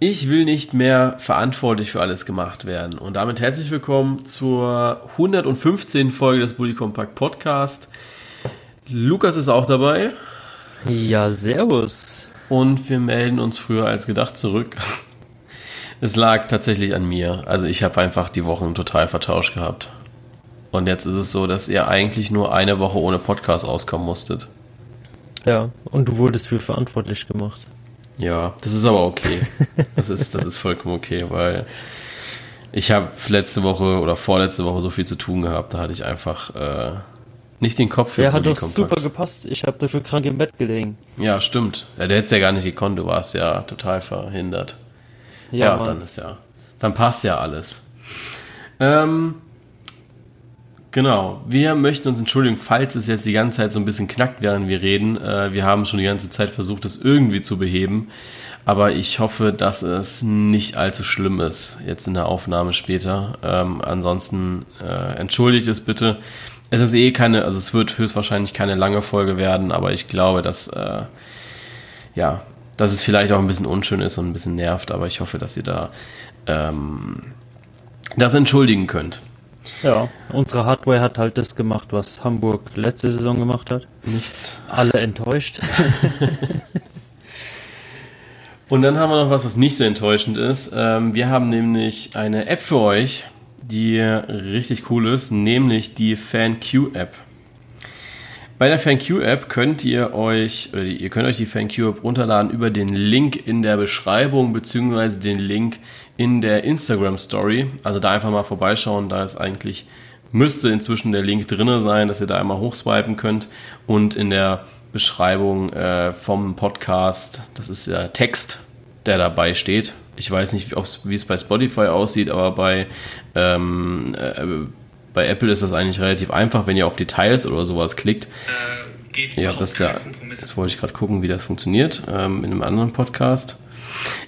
Ich will nicht mehr verantwortlich für alles gemacht werden. Und damit herzlich willkommen zur 115. Folge des Bully Compact Podcast. Lukas ist auch dabei. Ja, servus. Und wir melden uns früher als gedacht zurück. Es lag tatsächlich an mir. Also ich habe einfach die Wochen total vertauscht gehabt. Und jetzt ist es so, dass ihr eigentlich nur eine Woche ohne Podcast auskommen musstet. Ja, und du wurdest für verantwortlich gemacht. Ja, das ist aber okay. Das ist, das ist vollkommen okay, weil ich habe letzte Woche oder vorletzte Woche so viel zu tun gehabt, da hatte ich einfach äh, nicht den Kopf für Ja, hat doch super gepasst. Ich habe dafür krank im Bett gelegen. Ja, stimmt. Ja, der hätte ja gar nicht gekonnt, du warst ja total verhindert. Ja, ja dann ist ja, dann passt ja alles. Ähm, Genau. Wir möchten uns entschuldigen, falls es jetzt die ganze Zeit so ein bisschen knackt, während wir reden. Äh, wir haben schon die ganze Zeit versucht, das irgendwie zu beheben. Aber ich hoffe, dass es nicht allzu schlimm ist, jetzt in der Aufnahme später. Ähm, ansonsten äh, entschuldigt es bitte. Es ist eh keine, also es wird höchstwahrscheinlich keine lange Folge werden, aber ich glaube, dass, äh, ja, dass es vielleicht auch ein bisschen unschön ist und ein bisschen nervt, aber ich hoffe, dass ihr da ähm, das entschuldigen könnt. Ja, unsere Hardware hat halt das gemacht, was Hamburg letzte Saison gemacht hat. Nichts. Alle enttäuscht. Und dann haben wir noch was, was nicht so enttäuschend ist. Ähm, wir haben nämlich eine App für euch, die richtig cool ist, nämlich die FanQ-App. Bei der FanQ-App könnt ihr euch, oder ihr könnt euch die FanQ-App runterladen über den Link in der Beschreibung, beziehungsweise den Link in der Instagram Story. Also da einfach mal vorbeischauen, da ist eigentlich, müsste inzwischen der Link drinne sein, dass ihr da einmal hochswipen könnt und in der Beschreibung äh, vom Podcast, das ist der Text, der dabei steht. Ich weiß nicht, wie es bei Spotify aussieht, aber bei ähm, äh, bei Apple ist das eigentlich relativ einfach, wenn ihr auf Details oder sowas klickt. Äh, geht ja, das ja, das wollte ich gerade gucken, wie das funktioniert ähm, in einem anderen Podcast.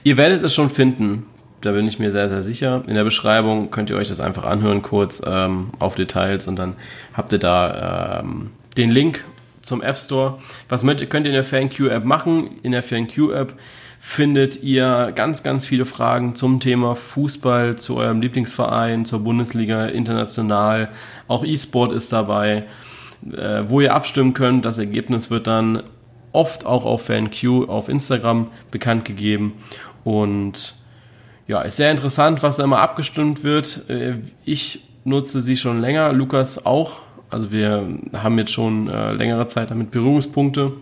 Ihr werdet es schon finden, da bin ich mir sehr, sehr sicher. In der Beschreibung könnt ihr euch das einfach anhören, kurz ähm, auf Details und dann habt ihr da ähm, den Link zum App Store. Was könnt ihr in der FanQ-App machen? In der FanQ-App findet ihr ganz, ganz viele Fragen zum Thema Fußball, zu eurem Lieblingsverein, zur Bundesliga, international. Auch E-Sport ist dabei, äh, wo ihr abstimmen könnt. Das Ergebnis wird dann oft auch auf FanQ auf Instagram bekannt gegeben. Und ja, ist sehr interessant, was da immer abgestimmt wird. Äh, ich nutze sie schon länger, Lukas auch. Also wir haben jetzt schon äh, längere Zeit damit Berührungspunkte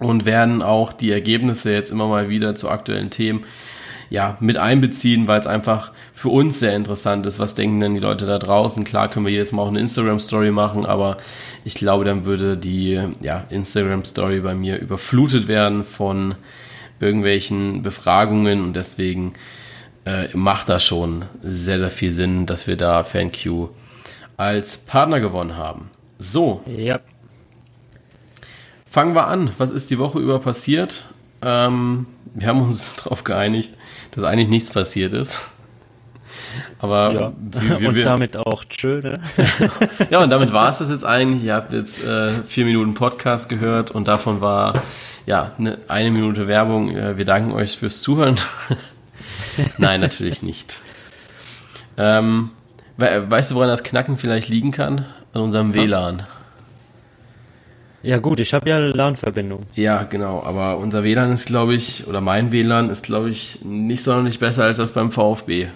und werden auch die Ergebnisse jetzt immer mal wieder zu aktuellen Themen ja, mit einbeziehen, weil es einfach für uns sehr interessant ist. Was denken denn die Leute da draußen? Klar können wir jedes Mal auch eine Instagram-Story machen, aber ich glaube, dann würde die ja, Instagram-Story bei mir überflutet werden von irgendwelchen Befragungen und deswegen äh, macht das schon sehr, sehr viel Sinn, dass wir da FanQ als Partner gewonnen haben. So. Ja. Fangen wir an. Was ist die Woche über passiert? Ähm, wir haben uns darauf geeinigt, dass eigentlich nichts passiert ist. Aber ja. wie, wie, und wir, damit auch schön. Ne? ja, und damit war es das jetzt eigentlich. Ihr habt jetzt äh, vier Minuten Podcast gehört und davon war ja eine, eine Minute Werbung. Äh, wir danken euch fürs Zuhören. Nein, natürlich nicht. Ähm, weißt du, woran das Knacken vielleicht liegen kann? An unserem. WLAN. Ja gut, ich habe ja LAN-Verbindung. Ja, genau, aber unser WLAN ist, glaube ich, oder mein WLAN ist, glaube ich, nicht sonderlich besser als das beim VfB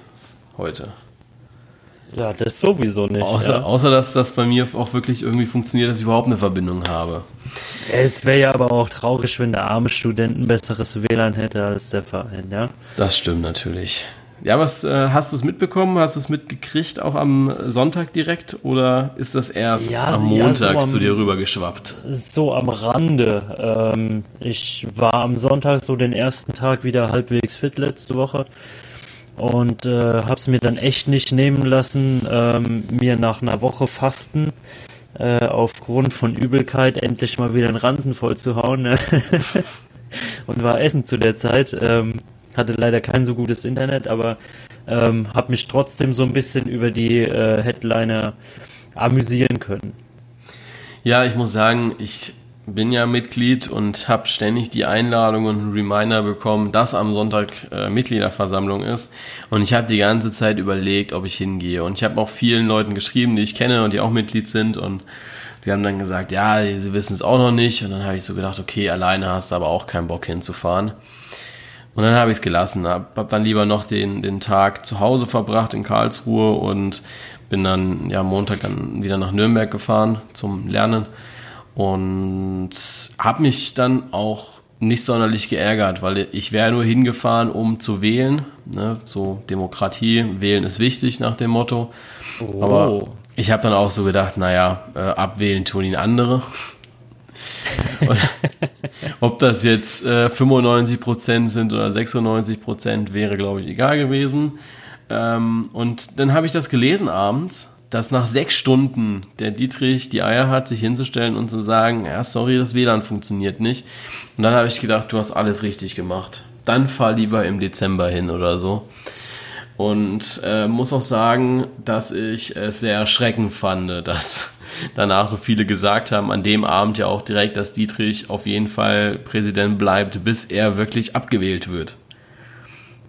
heute. Ja, das sowieso nicht. Außer, ja. außer dass das bei mir auch wirklich irgendwie funktioniert, dass ich überhaupt eine Verbindung habe. Es wäre ja aber auch traurig, wenn der arme Student ein besseres WLAN hätte als der Verein, ja? Das stimmt natürlich. Ja, was äh, hast du es mitbekommen? Hast du es mitgekriegt, auch am Sonntag direkt? Oder ist das erst ja, am Montag ja, so am, zu dir rübergeschwappt? So am Rande. Ähm, ich war am Sonntag so den ersten Tag wieder halbwegs fit letzte Woche und äh, habe es mir dann echt nicht nehmen lassen, ähm, mir nach einer Woche Fasten äh, aufgrund von Übelkeit endlich mal wieder einen Ransen voll zu hauen. Ne? und war essen zu der Zeit. Ähm, hatte leider kein so gutes Internet, aber ähm, habe mich trotzdem so ein bisschen über die äh, Headliner amüsieren können. Ja, ich muss sagen, ich bin ja Mitglied und habe ständig die Einladung und einen Reminder bekommen, dass am Sonntag äh, Mitgliederversammlung ist. Und ich habe die ganze Zeit überlegt, ob ich hingehe. Und ich habe auch vielen Leuten geschrieben, die ich kenne und die auch Mitglied sind. Und die haben dann gesagt, ja, sie wissen es auch noch nicht. Und dann habe ich so gedacht, okay, alleine hast du aber auch keinen Bock hinzufahren. Und dann habe ich es gelassen, habe hab dann lieber noch den, den Tag zu Hause verbracht in Karlsruhe und bin dann ja Montag dann wieder nach Nürnberg gefahren zum Lernen und habe mich dann auch nicht sonderlich geärgert, weil ich wäre nur hingefahren, um zu wählen. Ne? So Demokratie, wählen ist wichtig nach dem Motto. Oh. Aber ich habe dann auch so gedacht, naja, äh, abwählen tun ihn andere. ob das jetzt äh, 95% sind oder 96% wäre, glaube ich, egal gewesen. Ähm, und dann habe ich das gelesen abends dass nach sechs Stunden der Dietrich die Eier hat, sich hinzustellen und zu sagen, ja, sorry, das WLAN funktioniert nicht. Und dann habe ich gedacht, du hast alles richtig gemacht. Dann fahr lieber im Dezember hin oder so. Und äh, muss auch sagen, dass ich es sehr erschreckend fand, dass danach so viele gesagt haben, an dem Abend ja auch direkt, dass Dietrich auf jeden Fall Präsident bleibt, bis er wirklich abgewählt wird.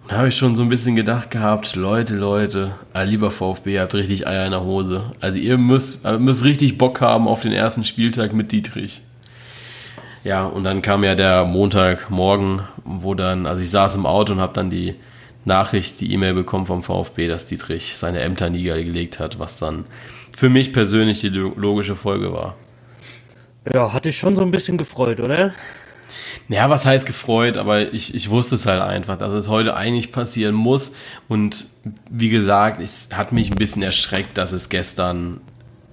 Da habe ich schon so ein bisschen gedacht gehabt, Leute, Leute, ah, lieber VfB, ihr habt richtig Eier in der Hose. Also ihr müsst, äh, müsst richtig Bock haben auf den ersten Spieltag mit Dietrich. Ja, und dann kam ja der Montagmorgen, wo dann, also ich saß im Auto und habe dann die Nachricht, die E-Mail bekommen vom VfB, dass Dietrich seine Ämter niedergelegt hat, was dann für mich persönlich die logische Folge war. Ja, hatte ich schon so ein bisschen gefreut, oder? Ja, was heißt gefreut, aber ich, ich wusste es halt einfach, dass es heute eigentlich passieren muss. Und wie gesagt, es hat mich ein bisschen erschreckt, dass es gestern,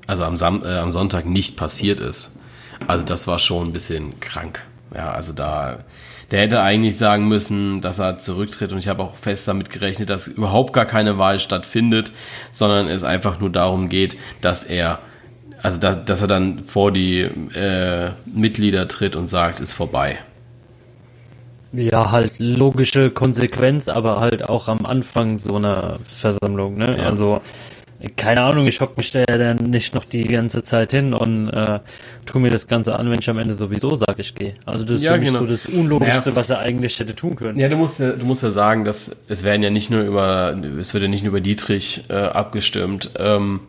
also am, Sam äh, am Sonntag nicht passiert ist. Also das war schon ein bisschen krank. Ja, also da, der hätte eigentlich sagen müssen, dass er zurücktritt. Und ich habe auch fest damit gerechnet, dass überhaupt gar keine Wahl stattfindet, sondern es einfach nur darum geht, dass er also da, dass er dann vor die äh, Mitglieder tritt und sagt, ist vorbei. Ja, halt logische Konsequenz, aber halt auch am Anfang so einer Versammlung, ne? Ja. Also, keine Ahnung, ich hock mich da ja dann nicht noch die ganze Zeit hin und äh, tu mir das Ganze an, wenn ich am Ende sowieso sage, ich gehe. Also das ist ja, für mich genau. so das Unlogischste, ja. was er eigentlich hätte tun können. Ja, du musst ja, du musst ja sagen, dass es werden ja nicht nur über, es wird ja nicht nur über Dietrich äh, abgestimmt, ähm,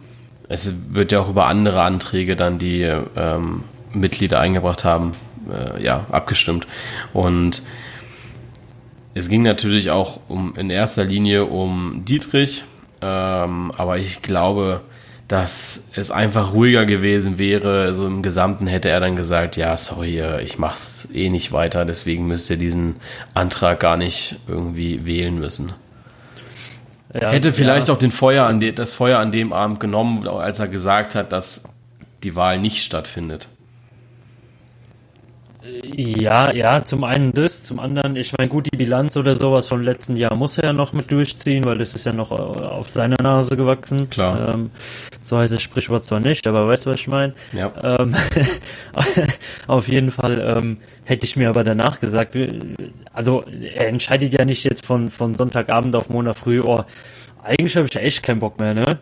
es wird ja auch über andere Anträge dann, die ähm, Mitglieder eingebracht haben, äh, ja, abgestimmt. Und es ging natürlich auch um, in erster Linie um Dietrich, ähm, aber ich glaube, dass es einfach ruhiger gewesen wäre. So im Gesamten hätte er dann gesagt, ja, sorry, ich mach's eh nicht weiter, deswegen müsst ihr diesen Antrag gar nicht irgendwie wählen müssen. Ja, hätte vielleicht ja. auch den Feuer an de, das Feuer an dem Abend genommen, als er gesagt hat, dass die Wahl nicht stattfindet. Ja, ja, zum einen das, zum anderen, ich meine, gut, die Bilanz oder sowas vom letzten Jahr muss er ja noch mit durchziehen, weil das ist ja noch äh, auf seine Nase gewachsen. Klar. Ähm, so heißt das Sprichwort zwar nicht, aber weißt du, was ich meine? Ja. Ähm, auf jeden Fall ähm, hätte ich mir aber danach gesagt, äh, also er entscheidet ja nicht jetzt von, von Sonntagabend auf Montag früh, oh, eigentlich habe ich ja echt keinen Bock mehr, ne?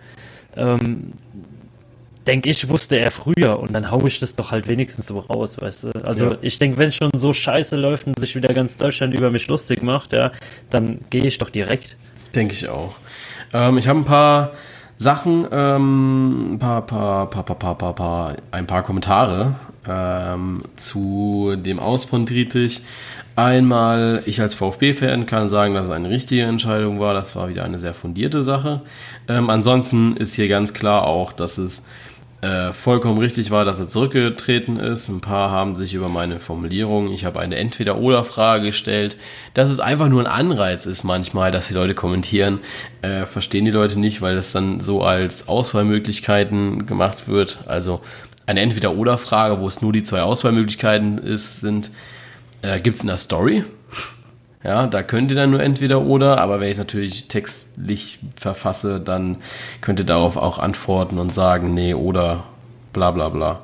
Ähm, denke ich, wusste er früher und dann haue ich das doch halt wenigstens so raus, weißt du. Also ja. ich denke, wenn es schon so scheiße läuft und sich wieder ganz Deutschland über mich lustig macht, ja, dann gehe ich doch direkt. Denke ich auch. Ähm, ich habe ein paar Sachen, ähm, ein paar, paar, paar, paar, paar, paar, paar, ein paar Kommentare ähm, zu dem Aus von Dietrich. Einmal, ich als VfB-Fan kann sagen, dass es eine richtige Entscheidung war. Das war wieder eine sehr fundierte Sache. Ähm, ansonsten ist hier ganz klar auch, dass es äh, vollkommen richtig war, dass er zurückgetreten ist. Ein paar haben sich über meine Formulierung, ich habe eine Entweder-Oder-Frage gestellt, dass es einfach nur ein Anreiz ist manchmal, dass die Leute kommentieren. Äh, verstehen die Leute nicht, weil das dann so als Auswahlmöglichkeiten gemacht wird. Also eine Entweder-Oder-Frage, wo es nur die zwei Auswahlmöglichkeiten ist, sind, äh, gibt es in der Story? Ja, da könnt ihr dann nur entweder oder, aber wenn ich es natürlich textlich verfasse, dann könnt ihr darauf auch antworten und sagen, nee, oder bla bla bla.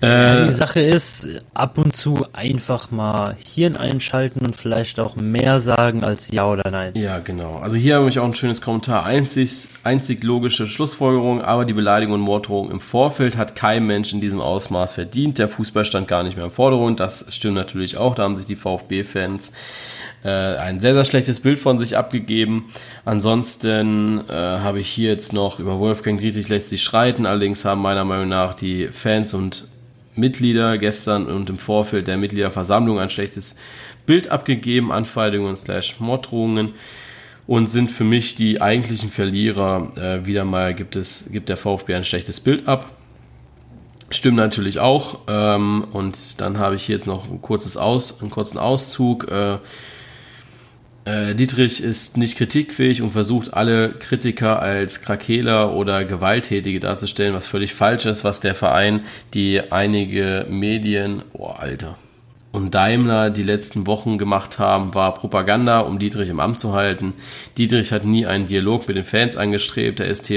Äh, die Sache ist, ab und zu einfach mal Hirn einschalten und vielleicht auch mehr sagen als Ja oder Nein. Ja, genau. Also hier habe ich auch ein schönes Kommentar. Einzig, einzig logische Schlussfolgerung, aber die Beleidigung und Morddrohung im Vorfeld hat kein Mensch in diesem Ausmaß verdient. Der Fußball stand gar nicht mehr im Vordergrund. Das stimmt natürlich auch. Da haben sich die VfB-Fans äh, ein sehr, sehr schlechtes Bild von sich abgegeben. Ansonsten äh, habe ich hier jetzt noch über Wolfgang Dietrich lässt sich streiten. Allerdings haben meiner Meinung nach die Fans und Mitglieder gestern und im Vorfeld der Mitgliederversammlung ein schlechtes Bild abgegeben, Anfeindungen slash Morddrohungen und sind für mich die eigentlichen Verlierer. Äh, wieder mal gibt es, gibt der VfB ein schlechtes Bild ab. Stimmt natürlich auch. Ähm, und dann habe ich hier jetzt noch ein kurzes Aus, einen kurzen Auszug. Äh, Dietrich ist nicht kritikfähig und versucht alle Kritiker als Krakeler oder Gewalttätige darzustellen, was völlig falsch ist, was der Verein, die einige Medien, oh Alter, und Daimler die letzten Wochen gemacht haben, war Propaganda, um Dietrich im Amt zu halten. Dietrich hat nie einen Dialog mit den Fans angestrebt, er ist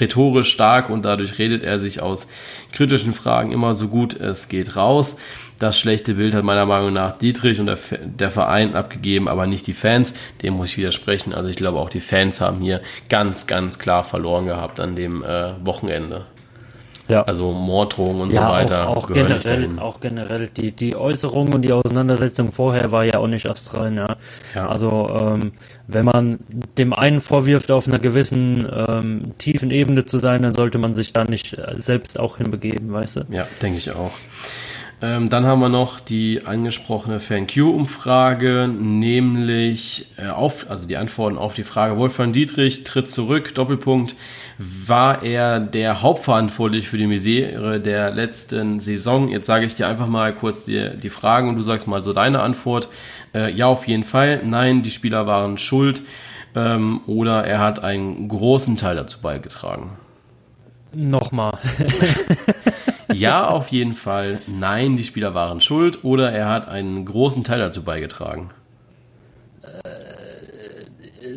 rhetorisch stark und dadurch redet er sich aus kritischen Fragen immer so gut es geht raus. Das schlechte Bild hat meiner Meinung nach Dietrich und der, der Verein abgegeben, aber nicht die Fans. Dem muss ich widersprechen. Also ich glaube auch die Fans haben hier ganz, ganz klar verloren gehabt an dem äh, Wochenende. Ja. Also Morddrohungen und ja, so weiter. Auch, auch generell, auch generell die, die Äußerung und die Auseinandersetzung vorher war ja auch nicht astral. Ja. ja. Also ähm, wenn man dem einen vorwirft, auf einer gewissen ähm, tiefen Ebene zu sein, dann sollte man sich da nicht äh, selbst auch hinbegeben, weißt du? Ja, denke ich auch. Ähm, dann haben wir noch die angesprochene FanQ-Umfrage, nämlich äh, auf, also die Antworten auf die Frage, Wolfgang Dietrich tritt zurück, Doppelpunkt, war er der Hauptverantwortlich für die Misere der letzten Saison? Jetzt sage ich dir einfach mal kurz die, die Fragen und du sagst mal so deine Antwort. Äh, ja, auf jeden Fall. Nein, die Spieler waren schuld. Ähm, oder er hat einen großen Teil dazu beigetragen. Nochmal. ja, auf jeden Fall. Nein, die Spieler waren schuld oder er hat einen großen Teil dazu beigetragen.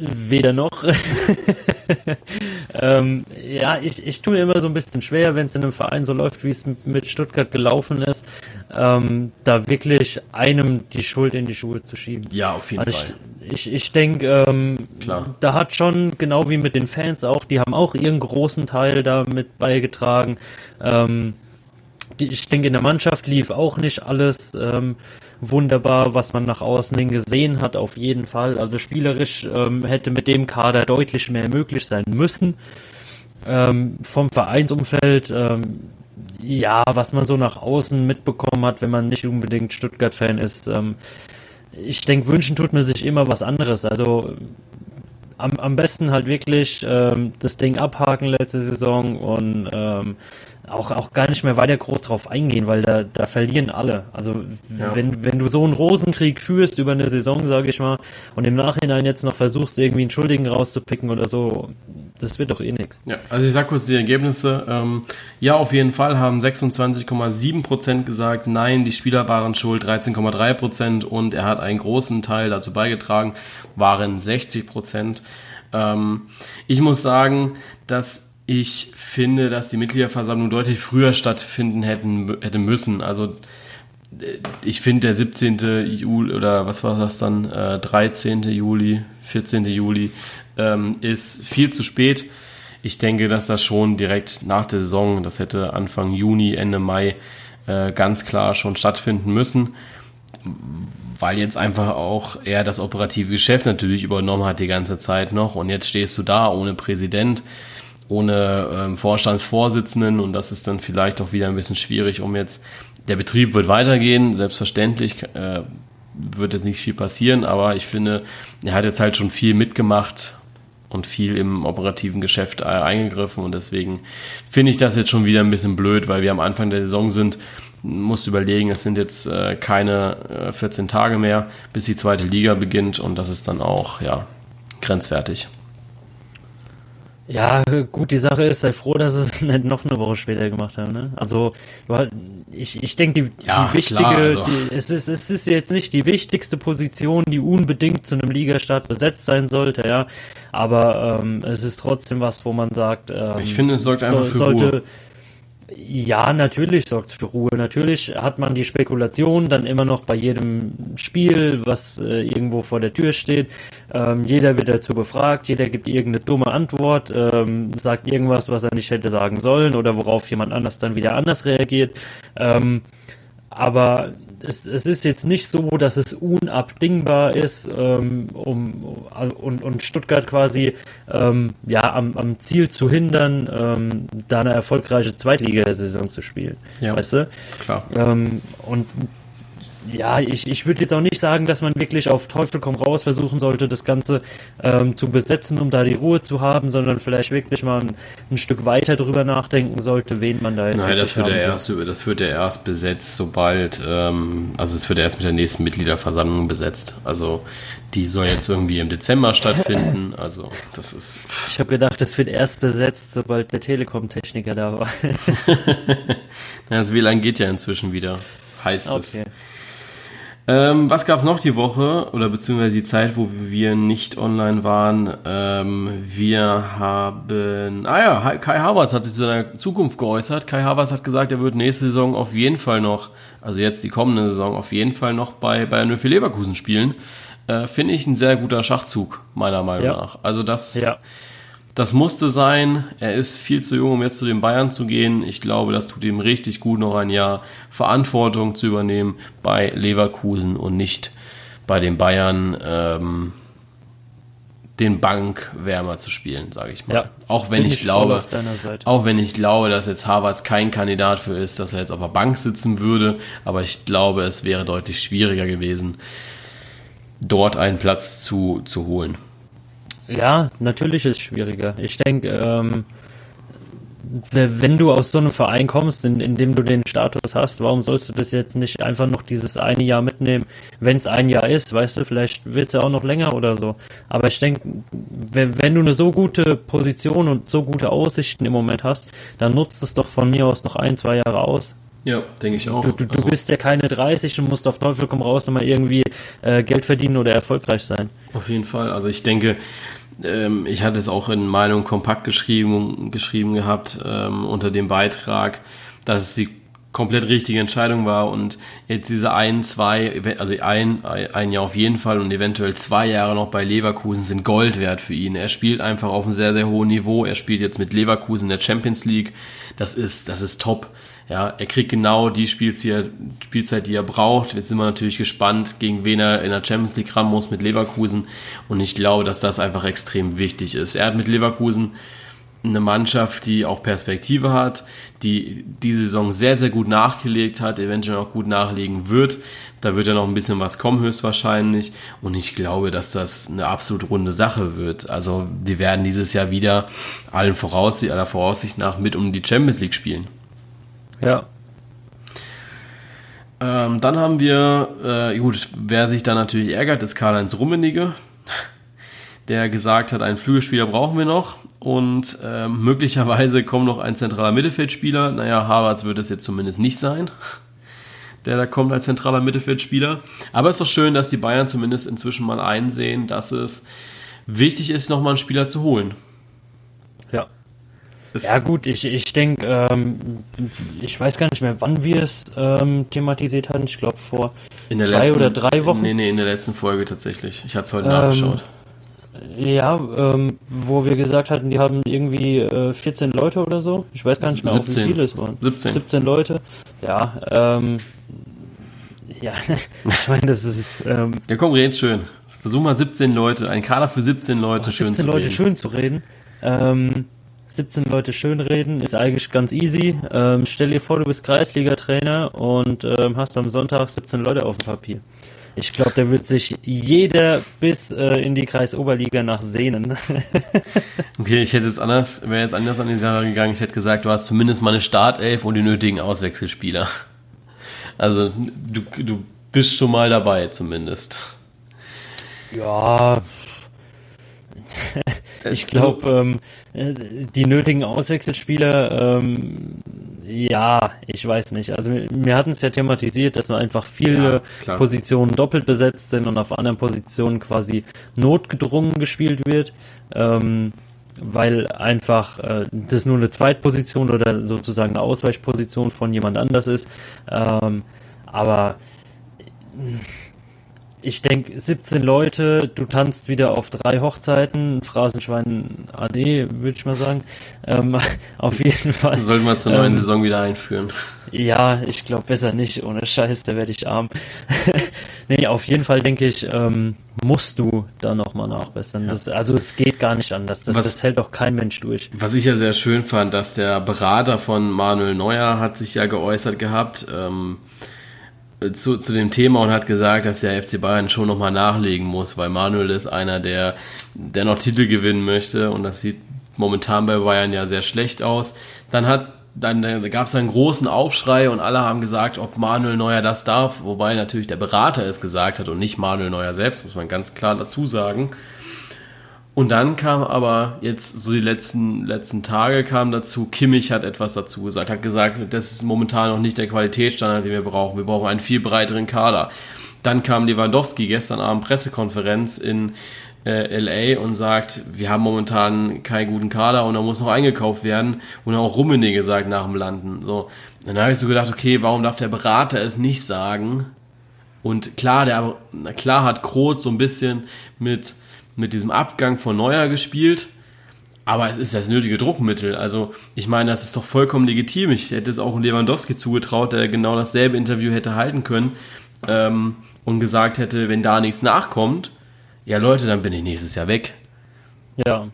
Weder noch. ähm, ja, ich, ich tue mir immer so ein bisschen schwer, wenn es in einem Verein so läuft, wie es mit Stuttgart gelaufen ist, ähm, da wirklich einem die Schuld in die Schuhe zu schieben. Ja, auf jeden also Fall. Ich, ich, ich denke, ähm, da hat schon, genau wie mit den Fans auch, die haben auch ihren großen Teil damit beigetragen. Ähm, ich denke, in der Mannschaft lief auch nicht alles ähm, wunderbar, was man nach außen hin gesehen hat, auf jeden Fall. Also spielerisch ähm, hätte mit dem Kader deutlich mehr möglich sein müssen. Ähm, vom Vereinsumfeld, ähm, ja, was man so nach außen mitbekommen hat, wenn man nicht unbedingt Stuttgart-Fan ist. Ähm, ich denke, wünschen tut man sich immer was anderes. Also am, am besten halt wirklich ähm, das Ding abhaken letzte Saison und ähm, auch, auch gar nicht mehr weiter groß drauf eingehen, weil da, da verlieren alle. Also ja. wenn, wenn du so einen Rosenkrieg führst über eine Saison, sage ich mal, und im Nachhinein jetzt noch versuchst, irgendwie einen Schuldigen rauszupicken oder so, das wird doch eh nichts. Ja, also ich sag kurz die Ergebnisse. Ähm, ja, auf jeden Fall haben 26,7% gesagt, nein, die Spieler waren schuld, 13,3% und er hat einen großen Teil dazu beigetragen, waren 60%. Ähm, ich muss sagen, dass ich finde, dass die Mitgliederversammlung deutlich früher stattfinden hätten, hätte müssen. Also äh, ich finde der 17. Juli oder was war das dann, äh, 13. Juli, 14. Juli ähm, ist viel zu spät. Ich denke, dass das schon direkt nach der Saison, das hätte Anfang Juni, Ende Mai äh, ganz klar schon stattfinden müssen, weil jetzt einfach auch er das operative Geschäft natürlich übernommen hat die ganze Zeit noch. Und jetzt stehst du da ohne Präsident ohne ähm, Vorstandsvorsitzenden. Und das ist dann vielleicht auch wieder ein bisschen schwierig, um jetzt, der Betrieb wird weitergehen, selbstverständlich äh, wird jetzt nicht viel passieren, aber ich finde, er hat jetzt halt schon viel mitgemacht und viel im operativen Geschäft äh, eingegriffen. Und deswegen finde ich das jetzt schon wieder ein bisschen blöd, weil wir am Anfang der Saison sind, muss überlegen, es sind jetzt äh, keine äh, 14 Tage mehr, bis die zweite Liga beginnt. Und das ist dann auch, ja, grenzwertig. Ja, gut, die Sache ist, sei froh, dass es nicht noch eine Woche später gemacht haben. Ne? Also, ich, ich denke, die, ja, die wichtige, klar, also. die, es, ist, es ist jetzt nicht die wichtigste Position, die unbedingt zu einem Ligastart besetzt sein sollte, ja. Aber ähm, es ist trotzdem was, wo man sagt, ähm, ich finde, es sorgt einfach für sollte, Ruhe Ja, natürlich sorgt es für Ruhe. Natürlich hat man die Spekulation dann immer noch bei jedem Spiel, was äh, irgendwo vor der Tür steht. Ähm, jeder wird dazu befragt, jeder gibt irgendeine dumme Antwort, ähm, sagt irgendwas, was er nicht hätte sagen sollen oder worauf jemand anders dann wieder anders reagiert. Ähm, aber es, es ist jetzt nicht so, dass es unabdingbar ist, ähm, um, und, und Stuttgart quasi ähm, ja, am, am Ziel zu hindern, ähm, da eine erfolgreiche Zweitligasaison zu spielen. Ja, weißt du? Klar. Ähm, und ja, ich, ich würde jetzt auch nicht sagen, dass man wirklich auf Teufel komm raus versuchen sollte, das Ganze ähm, zu besetzen, um da die Ruhe zu haben, sondern vielleicht wirklich mal ein, ein Stück weiter drüber nachdenken sollte, wen man da jetzt. Nein, das wird, ja erst, das wird ja erst besetzt, sobald, ähm, also es wird erst mit der nächsten Mitgliederversammlung besetzt. Also die soll jetzt irgendwie im Dezember stattfinden. Also das ist. Ich habe gedacht, es wird erst besetzt, sobald der Telekom-Techniker da war. das WLAN geht ja inzwischen wieder, heißt okay. es. Ähm, was gab es noch die Woche oder beziehungsweise die Zeit, wo wir nicht online waren? Ähm, wir haben, ah ja, Kai Havertz hat sich zu seiner Zukunft geäußert. Kai Havertz hat gesagt, er wird nächste Saison auf jeden Fall noch, also jetzt die kommende Saison auf jeden Fall noch bei Bayern für Leverkusen spielen. Äh, Finde ich ein sehr guter Schachzug, meiner Meinung ja. nach. Also das ja. Das musste sein. Er ist viel zu jung, um jetzt zu den Bayern zu gehen. Ich glaube, das tut ihm richtig gut, noch ein Jahr Verantwortung zu übernehmen bei Leverkusen und nicht bei den Bayern ähm, den Bankwärmer zu spielen, sage ich mal. Ja, auch wenn ich, ich glaube, auch wenn ich glaube, dass jetzt Harvards kein Kandidat für ist, dass er jetzt auf der Bank sitzen würde, aber ich glaube, es wäre deutlich schwieriger gewesen, dort einen Platz zu, zu holen. Ja, natürlich ist es schwieriger. Ich denke, ähm, wenn du aus so einem Verein kommst, in, in dem du den Status hast, warum sollst du das jetzt nicht einfach noch dieses eine Jahr mitnehmen, wenn es ein Jahr ist, weißt du, vielleicht wird es ja auch noch länger oder so. Aber ich denke, wenn, wenn, du eine so gute Position und so gute Aussichten im Moment hast, dann nutzt es doch von mir aus noch ein, zwei Jahre aus. Ja, denke ich auch. Du, du, also, du, bist ja keine 30 und musst auf Teufel komm raus nochmal irgendwie äh, Geld verdienen oder erfolgreich sein. Auf jeden Fall. Also ich denke, ähm, ich hatte es auch in Meinung kompakt geschrieben, geschrieben gehabt ähm, unter dem Beitrag, dass es die komplett richtige Entscheidung war und jetzt diese ein, zwei, also ein, ein Jahr auf jeden Fall und eventuell zwei Jahre noch bei Leverkusen sind Gold wert für ihn. Er spielt einfach auf einem sehr, sehr hohen Niveau. Er spielt jetzt mit Leverkusen in der Champions League. Das ist, das ist top. Ja, er kriegt genau die Spielzeit, die er braucht. Jetzt sind wir natürlich gespannt, gegen wen er in der Champions League ran muss mit Leverkusen. Und ich glaube, dass das einfach extrem wichtig ist. Er hat mit Leverkusen eine Mannschaft, die auch Perspektive hat, die die Saison sehr, sehr gut nachgelegt hat, eventuell auch gut nachlegen wird. Da wird ja noch ein bisschen was kommen, höchstwahrscheinlich. Und ich glaube, dass das eine absolut runde Sache wird. Also, die werden dieses Jahr wieder allen Voraussicht, aller Voraussicht nach mit um die Champions League spielen. Ja. Ähm, dann haben wir, äh, gut, wer sich da natürlich ärgert, ist Karl-Heinz Rummenigge, der gesagt hat, einen Flügelspieler brauchen wir noch und äh, möglicherweise kommt noch ein zentraler Mittelfeldspieler. Naja, Harvards wird es jetzt zumindest nicht sein, der da kommt als zentraler Mittelfeldspieler. Aber es ist doch schön, dass die Bayern zumindest inzwischen mal einsehen, dass es wichtig ist, nochmal einen Spieler zu holen. Ja gut, ich, ich denke, ähm, ich weiß gar nicht mehr, wann wir es ähm, thematisiert hatten. Ich glaube vor zwei letzten, oder drei Wochen. Nee, nee, in der letzten Folge tatsächlich. Ich hatte es heute ähm, nachgeschaut. Ja, ähm, wo wir gesagt hatten, die haben irgendwie äh, 14 Leute oder so. Ich weiß gar nicht mehr, 17. wie viele es waren. 17. 17 Leute. Ja, ähm, ja, ich meine, das ist. Ähm, ja, komm, red schön. Versuch mal 17 Leute, ein Kader für 17 Leute schön 17 zu Leute reden. schön zu reden. Ähm, 17 Leute schönreden, ist eigentlich ganz easy. Ähm, stell dir vor, du bist Kreisliga-Trainer und ähm, hast am Sonntag 17 Leute auf dem Papier. Ich glaube, da wird sich jeder bis äh, in die Kreisoberliga nach sehnen. okay, ich hätte jetzt anders, wäre jetzt anders an die Sache gegangen. Ich hätte gesagt, du hast zumindest mal eine Startelf und die nötigen Auswechselspieler. Also du, du bist schon mal dabei, zumindest. Ja, ich glaube, ähm, äh, die nötigen Auswechselspieler, ähm, ja, ich weiß nicht. Also wir hatten es ja thematisiert, dass nur einfach viele ja, Positionen doppelt besetzt sind und auf anderen Positionen quasi notgedrungen gespielt wird. Ähm, weil einfach äh, das nur eine Zweitposition oder sozusagen eine Ausweichposition von jemand anders ist. Ähm, aber ich denke, 17 Leute, du tanzt wieder auf drei Hochzeiten, Phrasenschwein AD, würde ich mal sagen. Ähm, auf jeden Fall. Sollten wir zur neuen ähm, Saison wieder einführen. Ja, ich glaube besser nicht, ohne Scheiß, da werde ich arm. nee, auf jeden Fall denke ich, ähm, musst du da nochmal nachbessern. Ja. Das, also es geht gar nicht anders. Das, was, das hält doch kein Mensch durch. Was ich ja sehr schön fand, dass der Berater von Manuel Neuer hat sich ja geäußert gehabt, ähm, zu, zu dem Thema und hat gesagt, dass der FC Bayern schon nochmal nachlegen muss, weil Manuel ist einer, der, der noch Titel gewinnen möchte und das sieht momentan bei Bayern ja sehr schlecht aus. Dann hat dann da gab es einen großen Aufschrei und alle haben gesagt, ob Manuel Neuer das darf, wobei natürlich der Berater es gesagt hat und nicht Manuel Neuer selbst, muss man ganz klar dazu sagen. Und dann kam aber jetzt so die letzten, letzten Tage kam dazu, Kimmich hat etwas dazu gesagt, hat gesagt, das ist momentan noch nicht der Qualitätsstandard, den wir brauchen. Wir brauchen einen viel breiteren Kader. Dann kam Lewandowski gestern Abend Pressekonferenz in äh, LA und sagt, wir haben momentan keinen guten Kader und da muss noch eingekauft werden. Und auch Rummenigge sagt nach dem Landen. So, dann habe ich so gedacht, okay, warum darf der Berater es nicht sagen? Und klar, der, klar hat Kroos so ein bisschen mit mit diesem Abgang von Neuer gespielt. Aber es ist das nötige Druckmittel. Also, ich meine, das ist doch vollkommen legitim. Ich hätte es auch Lewandowski zugetraut, der genau dasselbe Interview hätte halten können ähm, und gesagt hätte, wenn da nichts nachkommt, ja Leute, dann bin ich nächstes Jahr weg. Ja,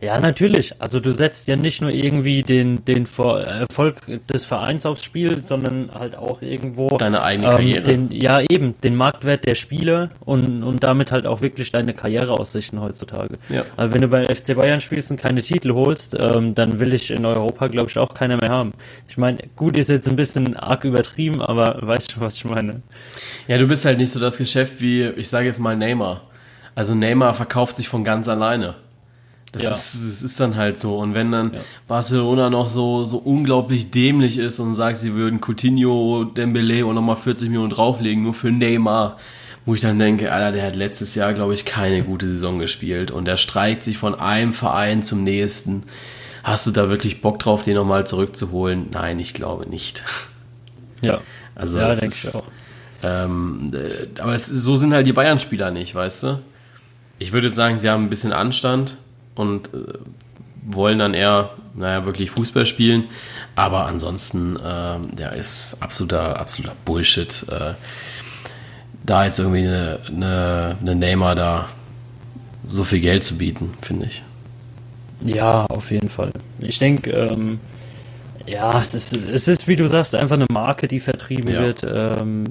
ja, natürlich. Also du setzt ja nicht nur irgendwie den, den Erfolg des Vereins aufs Spiel, sondern halt auch irgendwo deine eigene ähm, Karriere. Den, ja, eben, den Marktwert der Spiele und, und damit halt auch wirklich deine Karriereaussichten heutzutage. Ja. Also wenn du bei FC Bayern spielst und keine Titel holst, ähm, dann will ich in Europa, glaube ich, auch keiner mehr haben. Ich meine, gut ist jetzt ein bisschen arg übertrieben, aber weißt du, was ich meine? Ja, du bist halt nicht so das Geschäft wie, ich sage jetzt mal Neymar. Also Neymar verkauft sich von ganz alleine. Das, ja. ist, das ist dann halt so. Und wenn dann ja. Barcelona noch so, so unglaublich dämlich ist und sagt, sie würden Coutinho, Dembele und nochmal 40 Millionen drauflegen, nur für Neymar, wo ich dann denke, Alter, der hat letztes Jahr, glaube ich, keine gute Saison gespielt und der streikt sich von einem Verein zum nächsten. Hast du da wirklich Bock drauf, den nochmal zurückzuholen? Nein, ich glaube nicht. Ja. Also, ja, denke ich auch. Ähm, äh, aber es, so sind halt die Bayern-Spieler nicht, weißt du? Ich würde sagen, sie haben ein bisschen Anstand und äh, wollen dann eher, naja, wirklich Fußball spielen. Aber ansonsten, äh, der ist absoluter, absoluter Bullshit. Äh, da jetzt irgendwie eine, eine, eine Neymar da so viel Geld zu bieten, finde ich. Ja, auf jeden Fall. Ich denke, ähm, ja, das, es ist, wie du sagst, einfach eine Marke, die vertrieben ja. wird, ähm,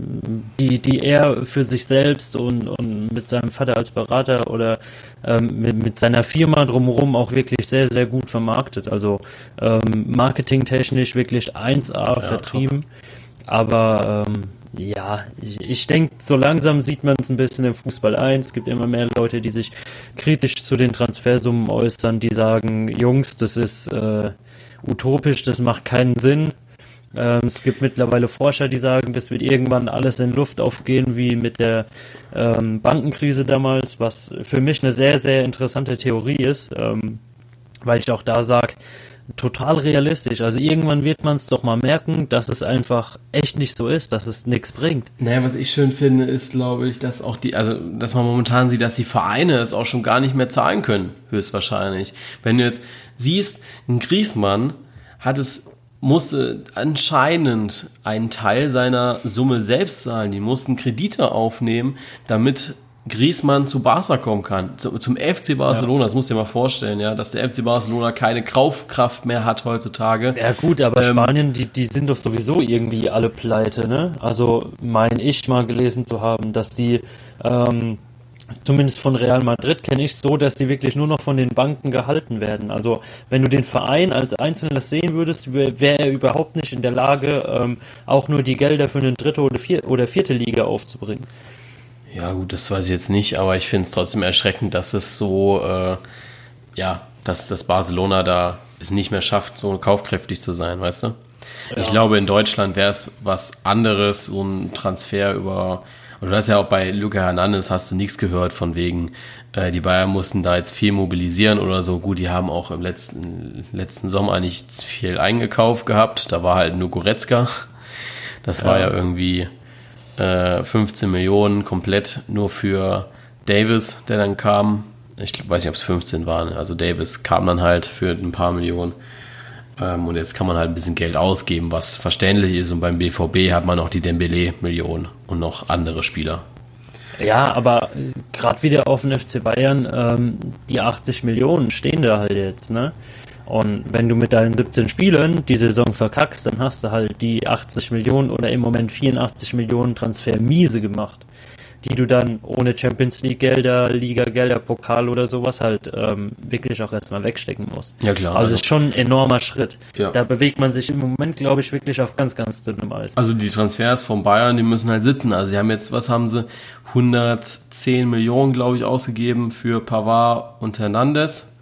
die, die er für sich selbst und, und mit seinem Vater als Berater oder ähm, mit, mit seiner Firma drumherum auch wirklich sehr, sehr gut vermarktet. Also ähm, marketingtechnisch wirklich 1A ja, vertrieben. Top. Aber ähm, ja, ich, ich denke, so langsam sieht man es ein bisschen im Fußball ein. Es gibt immer mehr Leute, die sich kritisch zu den Transfersummen äußern, die sagen, Jungs, das ist äh, utopisch, das macht keinen Sinn. Ähm, es gibt mittlerweile Forscher, die sagen, das wird irgendwann alles in Luft aufgehen, wie mit der ähm, Bankenkrise damals, was für mich eine sehr, sehr interessante Theorie ist, ähm, weil ich auch da sage, total realistisch. Also irgendwann wird man es doch mal merken, dass es einfach echt nicht so ist, dass es nichts bringt. Naja, was ich schön finde, ist, glaube ich, dass auch die, also dass man momentan sieht, dass die Vereine es auch schon gar nicht mehr zahlen können, höchstwahrscheinlich. Wenn du jetzt siehst, ein Griesmann hat es musste anscheinend einen Teil seiner Summe selbst zahlen. Die mussten Kredite aufnehmen, damit Griezmann zu Barca kommen kann, zum FC Barcelona, ja. das musst du dir mal vorstellen, ja, dass der FC Barcelona keine Kaufkraft mehr hat heutzutage. Ja gut, aber ähm, Spanien, die, die sind doch sowieso irgendwie alle pleite, ne? Also mein ich mal gelesen zu haben, dass die ähm, zumindest von Real Madrid kenne ich so, dass die wirklich nur noch von den Banken gehalten werden. Also wenn du den Verein als Einzelnes sehen würdest, wäre er überhaupt nicht in der Lage, ähm, auch nur die Gelder für eine dritte oder, vier oder vierte Liga aufzubringen. Ja, gut, das weiß ich jetzt nicht, aber ich finde es trotzdem erschreckend, dass es so, äh, ja, dass das Barcelona da es nicht mehr schafft, so kaufkräftig zu sein, weißt du? Ja. Ich glaube, in Deutschland wäre es was anderes, so ein Transfer über Und du hast ja auch bei Luca Hernandez hast du nichts gehört von wegen, äh, die Bayern mussten da jetzt viel mobilisieren oder so. Gut, die haben auch im letzten, letzten Sommer nicht viel eingekauft gehabt. Da war halt nur Goretzka. Das ja. war ja irgendwie äh, 15 Millionen komplett nur für Davis, der dann kam. Ich weiß nicht, ob es 15 waren. Also Davis kam dann halt für ein paar Millionen. Ähm, und jetzt kann man halt ein bisschen Geld ausgeben, was verständlich ist. Und beim BVB hat man noch die Dembele-Million und noch andere Spieler. Ja, aber äh, gerade wieder auf den FC Bayern, ähm, die 80 Millionen stehen da halt jetzt, ne? Und wenn du mit deinen 17 Spielen die Saison verkackst, dann hast du halt die 80 Millionen oder im Moment 84 Millionen Transfer miese gemacht die du dann ohne Champions League Gelder, Liga Gelder, Pokal oder sowas halt ähm, wirklich auch erstmal wegstecken musst. Ja klar. Also, also ist schon ein enormer Schritt. Ja. Da bewegt man sich im Moment, glaube ich, wirklich auf ganz, ganz dünnem Eis. Also die Transfers von Bayern, die müssen halt sitzen. Also sie haben jetzt, was haben sie? 110 Millionen, glaube ich, ausgegeben für Pavard und Hernandez.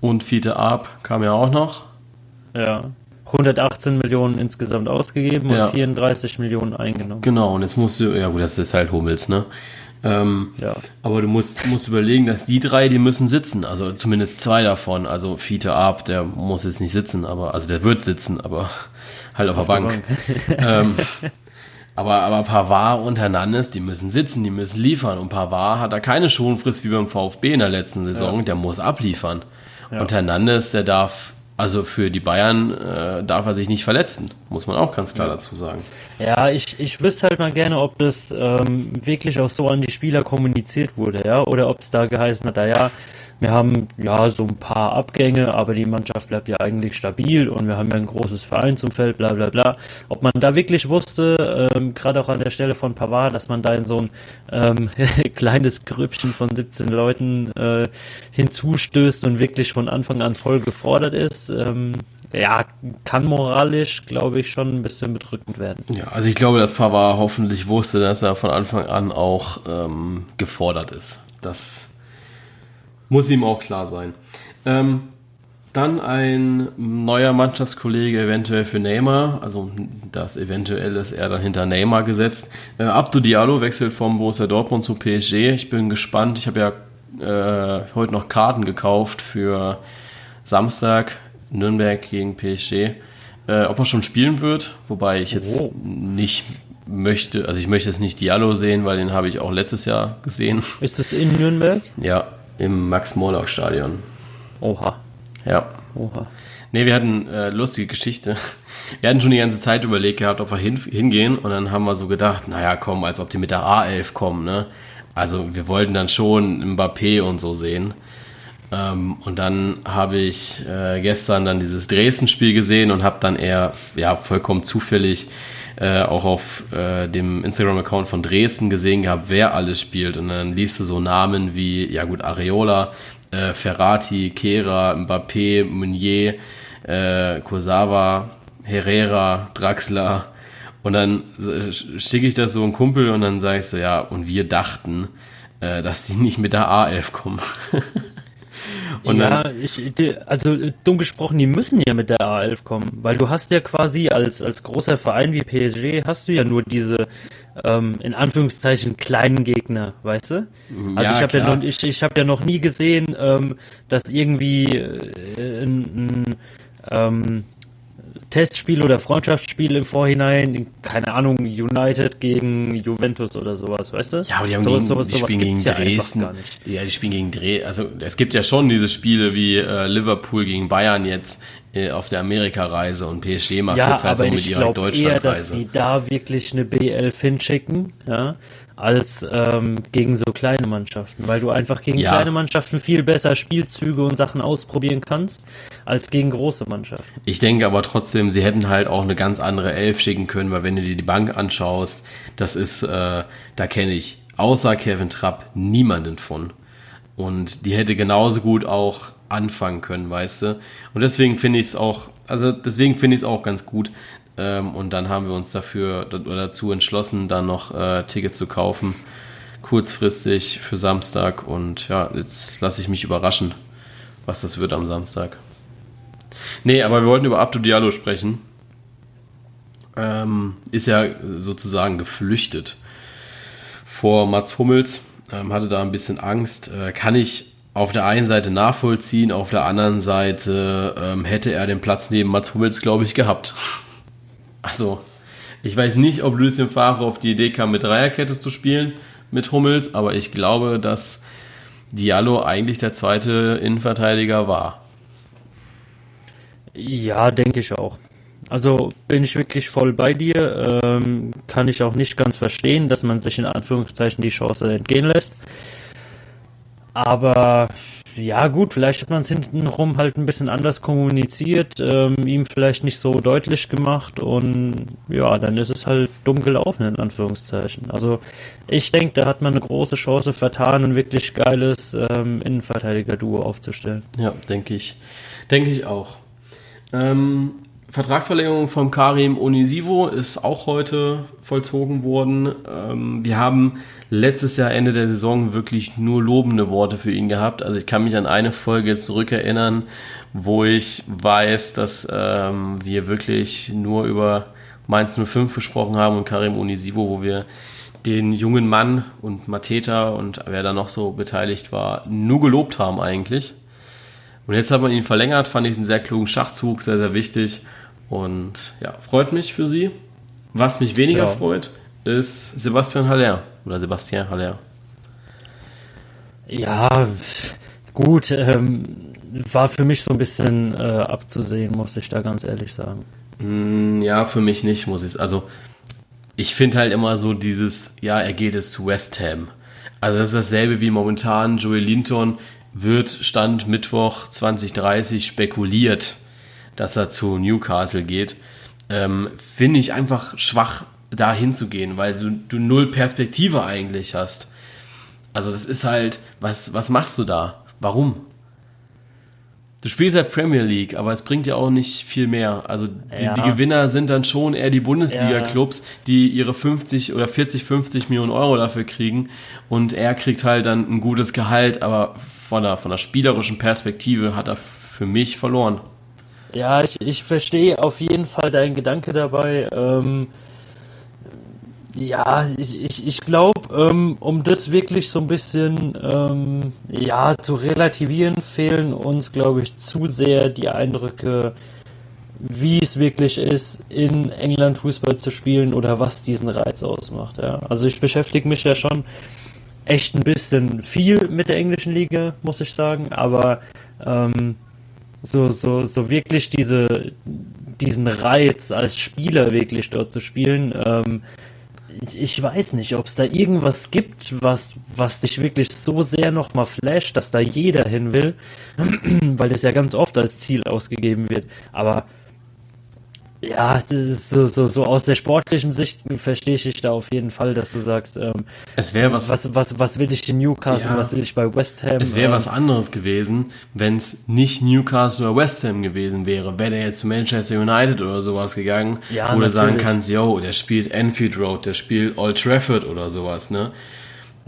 Und Fiete Arp kam ja auch noch. Ja. 118 Millionen insgesamt ausgegeben ja. und 34 Millionen eingenommen. Genau, und jetzt musst du, ja gut, das ist halt Hummels, ne? Ähm, ja. Aber du musst, musst überlegen, dass die drei, die müssen sitzen. Also zumindest zwei davon. Also Fiete Ab, der muss jetzt nicht sitzen, aber, also der wird sitzen, aber halt auf, auf der Bank. Bank. ähm, aber, aber Pavard und Hernandez, die müssen sitzen, die müssen liefern. Und Pavard hat da keine Schonfrist wie beim VfB in der letzten Saison. Ja. Der muss abliefern. Ja. Und Hernandez, der darf also für die Bayern äh, darf er sich nicht verletzen, muss man auch ganz klar dazu sagen. Ja, ich, ich wüsste halt mal gerne, ob das ähm, wirklich auch so an die Spieler kommuniziert wurde, ja, oder ob es da geheißen hat, ja, wir haben ja so ein paar Abgänge, aber die Mannschaft bleibt ja eigentlich stabil und wir haben ja ein großes Vereinsumfeld, bla bla bla. Ob man da wirklich wusste, ähm, gerade auch an der Stelle von Pavard, dass man da in so ein ähm, kleines Grüppchen von 17 Leuten äh, hinzustößt und wirklich von Anfang an voll gefordert ist, ähm, ja, kann moralisch, glaube ich, schon ein bisschen bedrückend werden. Ja, also ich glaube, dass Pavard hoffentlich wusste, dass er von Anfang an auch ähm, gefordert ist. Das muss ihm auch klar sein. Ähm, dann ein neuer Mannschaftskollege eventuell für Neymar, also das eventuell ist er dann hinter Neymar gesetzt. Äh, Abdu Diallo wechselt vom Borussia Dortmund zu PSG. Ich bin gespannt. Ich habe ja äh, heute noch Karten gekauft für Samstag Nürnberg gegen PSG. Äh, ob er schon spielen wird, wobei ich jetzt oh. nicht möchte, also ich möchte jetzt nicht Diallo sehen, weil den habe ich auch letztes Jahr gesehen. Ist es in Nürnberg? Ja, im Max-Morlock-Stadion. Oha. Ja. Oha. Nee, wir hatten äh, lustige Geschichte. Wir hatten schon die ganze Zeit überlegt gehabt, ob wir hin, hingehen und dann haben wir so gedacht, naja, komm, als ob die mit der A11 kommen, ne? Also wir wollten dann schon Mbappé und so sehen. Ähm, und dann habe ich äh, gestern dann dieses Dresden-Spiel gesehen und habe dann eher ja vollkommen zufällig äh, auch auf äh, dem Instagram-Account von Dresden gesehen gehabt, wer alles spielt. Und dann liest du so Namen wie, ja gut, Areola, äh, Ferrati, Kehra, Mbappé, Meunier, äh, Kurzawa, Herrera, Draxler. Und dann schicke ich das so einem Kumpel und dann sage ich so, ja, und wir dachten, äh, dass die nicht mit der A11 kommen. Und ja, ich, also dumm gesprochen, die müssen ja mit der A11 kommen, weil du hast ja quasi als, als großer Verein wie PSG hast du ja nur diese ähm, in Anführungszeichen kleinen Gegner, weißt du? Also ja, ich habe ja, noch, ich, ich hab ja noch nie gesehen, ähm, dass irgendwie äh, ein, ein ähm, Testspiel oder Freundschaftsspiel im Vorhinein, keine Ahnung, United gegen Juventus oder sowas, weißt du? Ja, aber die haben so, gegen, sowas, die spielen gegen Dresden. Ja, ja, die spielen gegen Dresden. Also es gibt ja schon diese Spiele wie äh, Liverpool gegen Bayern jetzt äh, auf der Amerikareise und PSG macht ja, jetzt halt so mit ihrer Deutschlandreise. Ja, dass die da wirklich eine B11 hinschicken, ja, als ähm, gegen so kleine Mannschaften, weil du einfach gegen ja. kleine Mannschaften viel besser Spielzüge und Sachen ausprobieren kannst, als gegen große Mannschaften. Ich denke aber trotzdem, sie hätten halt auch eine ganz andere Elf schicken können, weil wenn du dir die Bank anschaust, das ist, äh, da kenne ich außer Kevin Trapp niemanden von. Und die hätte genauso gut auch anfangen können, weißt du. Und deswegen finde ich es auch, also deswegen finde ich es auch ganz gut, ähm, und dann haben wir uns dafür dazu entschlossen, dann noch äh, Tickets zu kaufen, kurzfristig für Samstag. Und ja, jetzt lasse ich mich überraschen, was das wird am Samstag. Nee, aber wir wollten über Abdu Diallo sprechen. Ähm, ist ja sozusagen geflüchtet vor Mats Hummels, ähm, hatte da ein bisschen Angst. Äh, kann ich auf der einen Seite nachvollziehen, auf der anderen Seite ähm, hätte er den Platz neben Mats Hummels, glaube ich, gehabt. Also, ich weiß nicht, ob Lucien Favre auf die Idee kam, mit Dreierkette zu spielen mit Hummels, aber ich glaube, dass Diallo eigentlich der zweite Innenverteidiger war. Ja, denke ich auch. Also bin ich wirklich voll bei dir. Ähm, kann ich auch nicht ganz verstehen, dass man sich in Anführungszeichen die Chance entgehen lässt. Aber ja, gut, vielleicht hat man es hintenrum halt ein bisschen anders kommuniziert, ähm, ihm vielleicht nicht so deutlich gemacht und ja, dann ist es halt dumm gelaufen, in Anführungszeichen. Also ich denke, da hat man eine große Chance vertan, ein wirklich geiles ähm, Innenverteidiger-Duo aufzustellen. Ja, denke ich. Denke ich auch. Ähm, Vertragsverlängerung von Karim Onisivo ist auch heute vollzogen worden. Ähm, wir haben letztes Jahr Ende der Saison wirklich nur lobende Worte für ihn gehabt. Also ich kann mich an eine Folge zurückerinnern, wo ich weiß, dass ähm, wir wirklich nur über Mainz 05 gesprochen haben und Karim Onisivo, wo wir den jungen Mann und Mateta und wer da noch so beteiligt war, nur gelobt haben eigentlich. Und jetzt hat man ihn verlängert, fand ich einen sehr klugen Schachzug, sehr, sehr wichtig. Und ja, freut mich für sie. Was mich weniger ja. freut, ist Sebastian Haller oder Sebastian Haller. Ja, gut, ähm, war für mich so ein bisschen äh, abzusehen, muss ich da ganz ehrlich sagen. Mm, ja, für mich nicht, muss ich Also, ich finde halt immer so dieses, ja, er geht es zu West Ham. Also, das ist dasselbe wie momentan Joey Linton wird Stand Mittwoch 2030 spekuliert, dass er zu Newcastle geht. Ähm, Finde ich einfach schwach, da hinzugehen, weil du, du null Perspektive eigentlich hast. Also das ist halt, was, was machst du da? Warum? Du spielst halt Premier League, aber es bringt ja auch nicht viel mehr. Also die, ja. die Gewinner sind dann schon eher die Bundesliga-Clubs, die ihre 50 oder 40, 50 Millionen Euro dafür kriegen. Und er kriegt halt dann ein gutes Gehalt, aber von der, von der spielerischen Perspektive hat er für mich verloren. Ja, ich, ich verstehe auf jeden Fall deinen Gedanke dabei. Ähm, ja, ich, ich, ich glaube, ähm, um das wirklich so ein bisschen ähm, ja, zu relativieren, fehlen uns, glaube ich, zu sehr die Eindrücke, wie es wirklich ist, in England Fußball zu spielen oder was diesen Reiz ausmacht. Ja. Also ich beschäftige mich ja schon echt ein bisschen viel mit der englischen Liga, muss ich sagen, aber ähm, so, so, so wirklich diese, diesen Reiz als Spieler wirklich dort zu spielen, ähm, ich, weiß nicht, ob es da irgendwas gibt, was, was dich wirklich so sehr nochmal flasht, dass da jeder hin will, weil das ja ganz oft als Ziel ausgegeben wird. Aber ja, so, so, so aus der sportlichen Sicht verstehe ich dich da auf jeden Fall, dass du sagst, ähm, es wäre was, was, was, was will ich in Newcastle, ja, was will ich bei West Ham? Es wäre ähm, was anderes gewesen, wenn es nicht Newcastle oder West Ham gewesen wäre. Wäre der jetzt zu Manchester United oder sowas gegangen, ja, wo du sagen kannst, yo, der spielt Enfield Road, der spielt Old Trafford oder sowas, ne?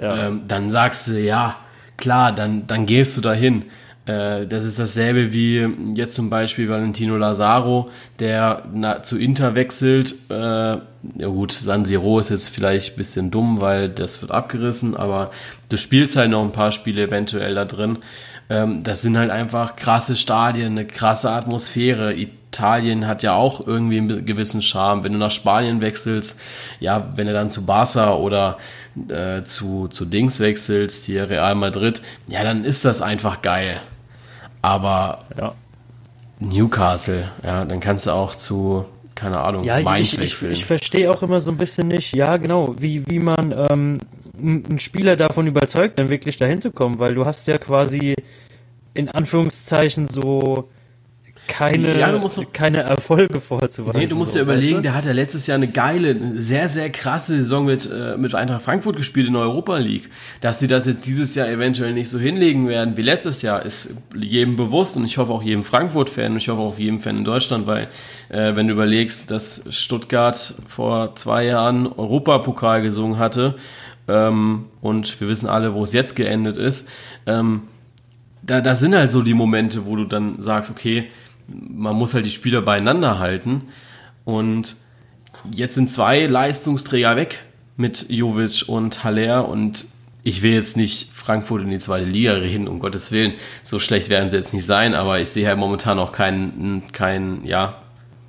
Ja. Ähm, dann sagst du, ja, klar, dann, dann gehst du dahin. Äh, das ist dasselbe wie jetzt zum Beispiel Valentino Lazaro, der zu Inter wechselt. Äh, ja gut, San Siro ist jetzt vielleicht ein bisschen dumm, weil das wird abgerissen, aber du spielst halt noch ein paar Spiele eventuell da drin. Ähm, das sind halt einfach krasse Stadien, eine krasse Atmosphäre. Italien hat ja auch irgendwie einen gewissen Charme. Wenn du nach Spanien wechselst, ja, wenn du dann zu Barca oder äh, zu, zu Dings wechselst, hier Real Madrid, ja, dann ist das einfach geil. Aber ja. Newcastle, ja, dann kannst du auch zu, keine Ahnung, ja, Mainz ich, wechseln. Ich, ich verstehe auch immer so ein bisschen nicht, ja, genau, wie, wie man ähm, einen Spieler davon überzeugt, dann wirklich dahin zu kommen, weil du hast ja quasi in Anführungszeichen so keine, ja, doch, keine Erfolge vorzuweisen. Nee, du musst so, dir überlegen, weißt du? der hat ja letztes Jahr eine geile, sehr, sehr krasse Saison mit, äh, mit Eintracht Frankfurt gespielt in der Europa League. Dass sie das jetzt dieses Jahr eventuell nicht so hinlegen werden wie letztes Jahr, ist jedem bewusst und ich hoffe auch jedem Frankfurt-Fan und ich hoffe auch jedem Fan in Deutschland, weil äh, wenn du überlegst, dass Stuttgart vor zwei Jahren Europapokal gesungen hatte ähm, und wir wissen alle, wo es jetzt geendet ist, ähm, da, da sind halt so die Momente, wo du dann sagst, okay, man muss halt die Spieler beieinander halten. Und jetzt sind zwei Leistungsträger weg. mit Jovic und Haller und ich will jetzt nicht Frankfurt in die zweite Liga reden, um Gottes Willen. So schlecht werden sie jetzt nicht sein, aber ich sehe halt momentan auch keinen, keinen, ja,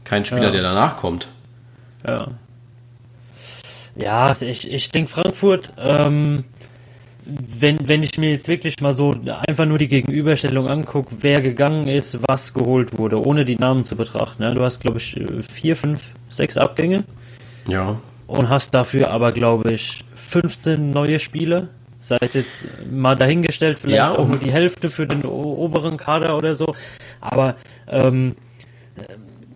keinen Spieler, ja. der danach kommt. Ja. Ja, ich, ich denke Frankfurt, ähm, wenn, wenn ich mir jetzt wirklich mal so einfach nur die Gegenüberstellung angucke, wer gegangen ist, was geholt wurde, ohne die Namen zu betrachten. Ja, du hast, glaube ich, vier, fünf, sechs Abgänge. Ja. Und hast dafür aber, glaube ich, 15 neue Spiele. Sei es jetzt mal dahingestellt, vielleicht ja, auch nur die Hälfte für den oberen Kader oder so. Aber ähm,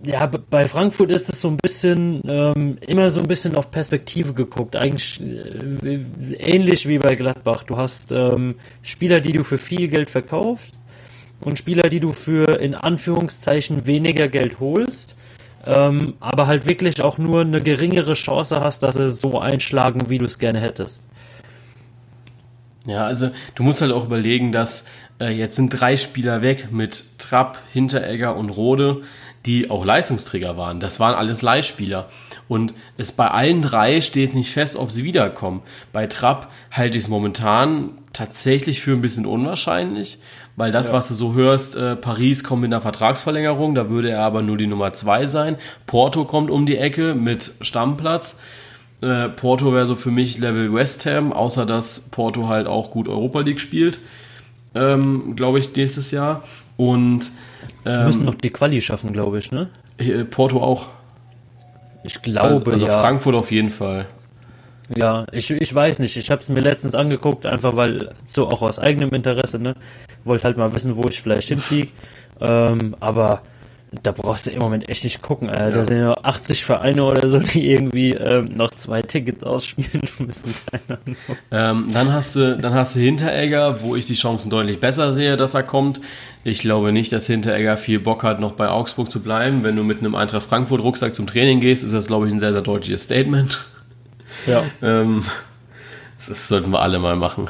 ja, bei Frankfurt ist es so ein bisschen ähm, immer so ein bisschen auf Perspektive geguckt. Eigentlich äh, ähnlich wie bei Gladbach. Du hast ähm, Spieler, die du für viel Geld verkaufst und Spieler, die du für in Anführungszeichen weniger Geld holst, ähm, aber halt wirklich auch nur eine geringere Chance hast, dass sie so einschlagen, wie du es gerne hättest. Ja, also du musst halt auch überlegen, dass äh, jetzt sind drei Spieler weg mit Trapp, Hinteregger und Rode die auch Leistungsträger waren. Das waren alles Leihspieler. Und es bei allen drei steht nicht fest, ob sie wiederkommen. Bei Trapp halte ich es momentan tatsächlich für ein bisschen unwahrscheinlich, weil das, ja. was du so hörst, äh, Paris kommt mit einer Vertragsverlängerung, da würde er aber nur die Nummer zwei sein. Porto kommt um die Ecke mit Stammplatz. Äh, Porto wäre so für mich Level West Ham, außer dass Porto halt auch gut Europa League spielt, ähm, glaube ich, nächstes Jahr. Und ähm, müssen noch die Quali schaffen, glaube ich, ne? Porto auch. Ich glaube, also, also ja. Frankfurt auf jeden Fall. Ja, ich, ich weiß nicht. Ich habe es mir letztens angeguckt, einfach weil so auch aus eigenem Interesse, ne? Wollte halt mal wissen, wo ich vielleicht hinfliege. Ähm, aber da brauchst du im Moment echt nicht gucken. Alter. Ja. Da sind ja 80 Vereine oder so, die irgendwie ähm, noch zwei Tickets ausspielen müssen. Ähm, dann hast du, dann hast du Hinteregger, wo ich die Chancen deutlich besser sehe, dass er kommt. Ich glaube nicht, dass Hinteregger viel Bock hat, noch bei Augsburg zu bleiben. Wenn du mit einem Eintracht Frankfurt Rucksack zum Training gehst, ist das, glaube ich, ein sehr, sehr deutliches Statement. Ja. ähm, das sollten wir alle mal machen.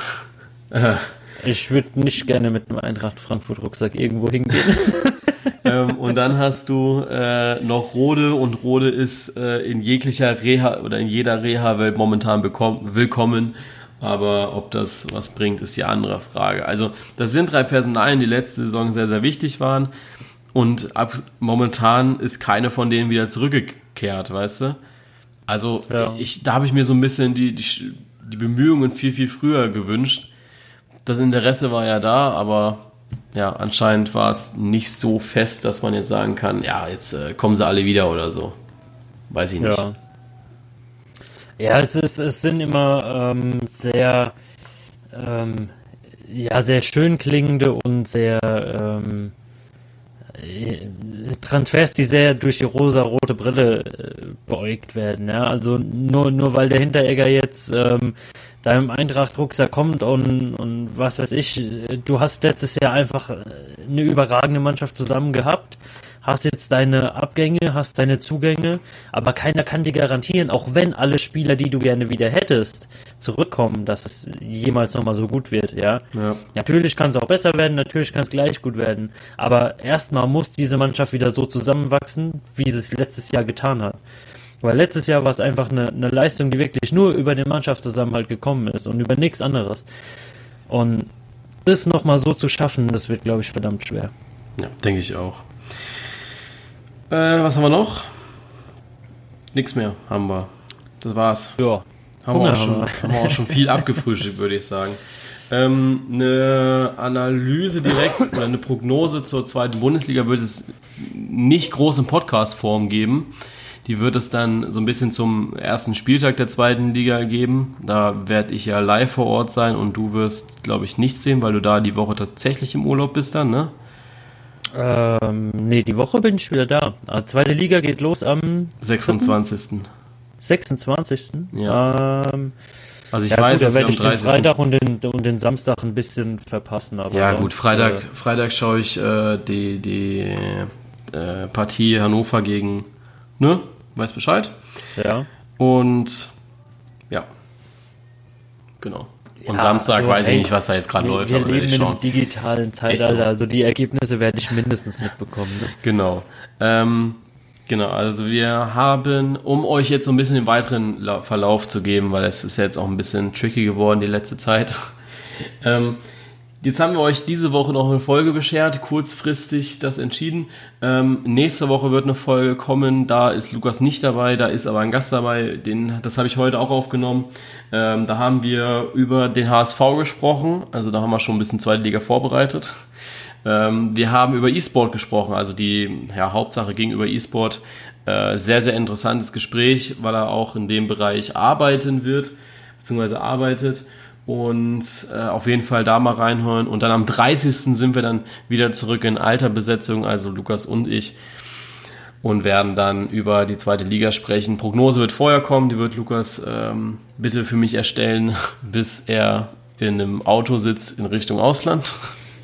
ich würde nicht gerne mit einem Eintracht Frankfurt Rucksack irgendwo hingehen. ähm, und dann hast du äh, noch Rode und Rode ist äh, in jeglicher Reha oder in jeder Reha-Welt momentan willkommen. Aber ob das was bringt, ist die andere Frage. Also, das sind drei Personalien, die letzte Saison sehr, sehr wichtig waren. Und ab, momentan ist keine von denen wieder zurückgekehrt, weißt du? Also, ja. ich, da habe ich mir so ein bisschen die, die, die Bemühungen viel, viel früher gewünscht. Das Interesse war ja da, aber ja, anscheinend war es nicht so fest, dass man jetzt sagen kann, ja, jetzt äh, kommen sie alle wieder oder so. Weiß ich nicht. Ja, ja es, ist, es sind immer ähm, sehr, ähm, ja, sehr schön klingende und sehr ähm, äh, Transfers, die sehr durch die rosa-rote Brille äh, beäugt werden. Ja? Also nur, nur weil der Hinteregger jetzt ähm, deinem Eintracht-Rucksack kommt und, und was weiß ich, du hast letztes Jahr einfach eine überragende Mannschaft zusammen gehabt, hast jetzt deine Abgänge, hast deine Zugänge, aber keiner kann dir garantieren, auch wenn alle Spieler, die du gerne wieder hättest, zurückkommen, dass es jemals nochmal so gut wird, ja. ja. Natürlich kann es auch besser werden, natürlich kann es gleich gut werden, aber erstmal muss diese Mannschaft wieder so zusammenwachsen, wie sie es letztes Jahr getan hat. Weil letztes Jahr war es einfach eine, eine Leistung, die wirklich nur über den Mannschaftszusammenhalt gekommen ist und über nichts anderes. Und das nochmal so zu schaffen, das wird, glaube ich, verdammt schwer. Ja, denke ich auch. Äh, was haben wir noch? Nix mehr haben wir. Das war's. Ja. Haben, wir auch, schon, haben wir auch schon viel abgefrühstückt, würde ich sagen. Ähm, eine Analyse direkt oder eine Prognose zur zweiten Bundesliga wird es nicht groß in Podcast-Form geben. Die wird es dann so ein bisschen zum ersten Spieltag der zweiten Liga geben. Da werde ich ja live vor Ort sein und du wirst, glaube ich, nichts sehen, weil du da die Woche tatsächlich im Urlaub bist dann, ne? Ähm, nee, die Woche bin ich wieder da. Die ah, zweite Liga geht los am 26. 26. Ja. Ähm, also ich ja, weiß, gut, da werde ich den Freitag und den, und den Samstag ein bisschen verpassen. Aber ja, sonst, gut, Freitag, äh, Freitag schaue ich äh, die, die äh, Partie Hannover gegen, ne? Weiß Bescheid. Ja. Und ja, genau. Und ja, Samstag also, weiß ich nicht, was da jetzt gerade läuft. Wir aber leben in einem digitalen Zeitalter, so. also die Ergebnisse werde ich mindestens mitbekommen. Ne? Genau. Ähm, Genau, also wir haben, um euch jetzt so ein bisschen den weiteren Verlauf zu geben, weil es ist jetzt auch ein bisschen tricky geworden die letzte Zeit. Ähm, Jetzt haben wir euch diese Woche noch eine Folge beschert, kurzfristig das entschieden. Ähm, nächste Woche wird eine Folge kommen, da ist Lukas nicht dabei, da ist aber ein Gast dabei, den, das habe ich heute auch aufgenommen. Ähm, da haben wir über den HSV gesprochen, also da haben wir schon ein bisschen zweite Liga vorbereitet. Ähm, wir haben über E-Sport gesprochen, also die ja, Hauptsache gegenüber E-Sport. Äh, sehr, sehr interessantes Gespräch, weil er auch in dem Bereich arbeiten wird, beziehungsweise arbeitet und äh, auf jeden Fall da mal reinhören. Und dann am 30. sind wir dann wieder zurück in alter Besetzung, also Lukas und ich, und werden dann über die zweite Liga sprechen. Prognose wird vorher kommen, die wird Lukas ähm, bitte für mich erstellen, bis er in einem Auto sitzt in Richtung Ausland,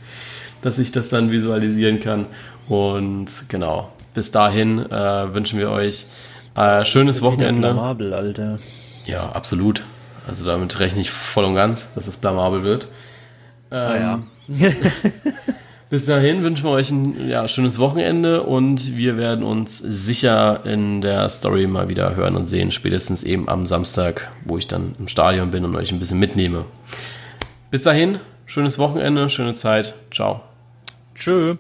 dass ich das dann visualisieren kann. Und genau, bis dahin äh, wünschen wir euch äh, schönes Wochenende. Blamabel, Alter. Ja, absolut. Also damit rechne ich voll und ganz, dass es blamabel wird. Ähm, ah, ja. bis dahin wünschen wir euch ein ja, schönes Wochenende und wir werden uns sicher in der Story mal wieder hören und sehen, spätestens eben am Samstag, wo ich dann im Stadion bin und euch ein bisschen mitnehme. Bis dahin, schönes Wochenende, schöne Zeit. Ciao. Tschö.